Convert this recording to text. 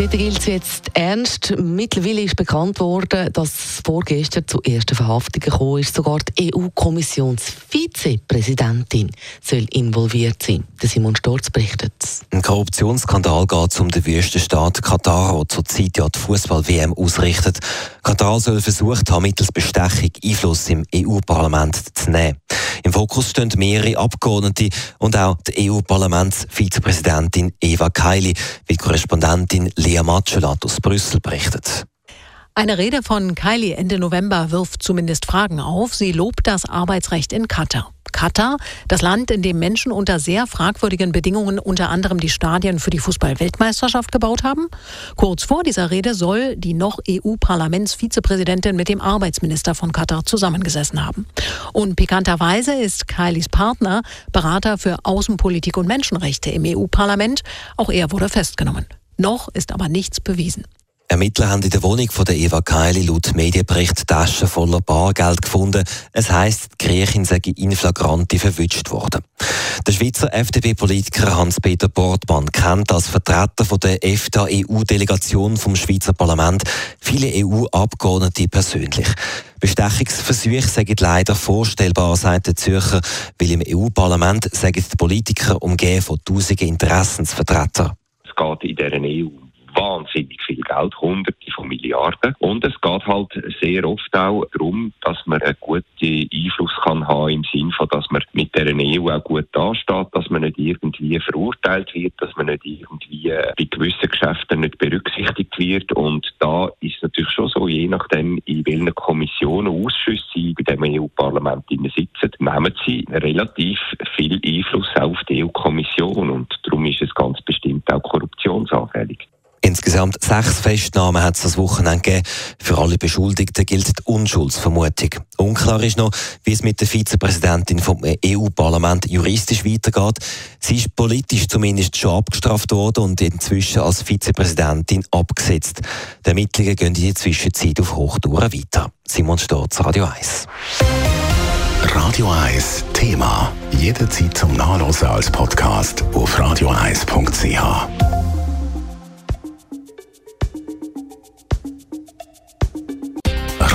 Dort gilt jetzt ernst. Mittlerweile ist bekannt worden, dass vorgestern zu ersten Verhaftungen gekommen ist. Sogar die EU-Kommissionsvizepräsidentin soll involviert sein. Der Simon Storz berichtet. Ein Korruptionsskandal geht um den Wüstenstaat Katar, der zurzeit ja die Fußball-WM ausrichtet. Katar soll versucht haben, mittels Bestechung Einfluss im EU-Parlament zu nehmen. Im Fokus stehen mehrere Abgeordnete und auch die EU-Parlamentsvizepräsidentin Eva Kaili, wie Korrespondentin Lea Matschelat aus Brüssel berichtet. Eine Rede von Kylie Ende November wirft zumindest Fragen auf. Sie lobt das Arbeitsrecht in Katar. Katar, das Land, in dem Menschen unter sehr fragwürdigen Bedingungen unter anderem die Stadien für die Fußball-Weltmeisterschaft gebaut haben. Kurz vor dieser Rede soll die noch EU-Parlamentsvizepräsidentin mit dem Arbeitsminister von Katar zusammengesessen haben. Und pikanterweise ist Kylies Partner Berater für Außenpolitik und Menschenrechte im EU-Parlament. Auch er wurde festgenommen. Noch ist aber nichts bewiesen. Ermittler haben in der Wohnung von der Eva Kaili laut Medienbericht Taschen voller Bargeld gefunden. Es heisst, die Griechin sei in Flagranti verwünscht worden. Der Schweizer FDP-Politiker Hans-Peter Bortmann kennt als Vertreter von der EFTA-EU-Delegation vom Schweizer Parlament viele EU-Abgeordnete persönlich. Bestechungsversuche sind leider vorstellbar, sagt der Zürcher, weil im EU-Parlament sagen die Politiker umgehen von tausenden Interessensvertretern. Es geht in dieser EU wahnsinnig viel Geld, hunderte von Milliarden. Und es geht halt sehr oft auch darum, dass man einen guten Einfluss kann haben im Sinne von, dass man mit der EU auch gut dasteht, dass man nicht irgendwie verurteilt wird, dass man nicht irgendwie bei gewissen Geschäften nicht berücksichtigt wird. Und da ist es natürlich schon so, je nachdem, in welchen Kommissionen, Ausschüssen sie bei dem EU-Parlament sitzen, nehmen sie relativ viel Einfluss auf die EU-Kommission. Und darum ist es ganz bestimmt auch korruptionsanfällig. Insgesamt sechs Festnahmen hat es das Wochenende gegeben. Für alle Beschuldigten gilt die Unschuldsvermutung. Unklar ist noch, wie es mit der Vizepräsidentin vom EU-Parlament juristisch weitergeht. Sie ist politisch zumindest schon abgestraft worden und inzwischen als Vizepräsidentin abgesetzt. Die Ermittlungen gehen in der Zwischenzeit auf Hochtouren weiter. Simon Storz, Radio 1. Radio 1 Thema. Jederzeit zum Nachlesen als Podcast auf radio1.ch.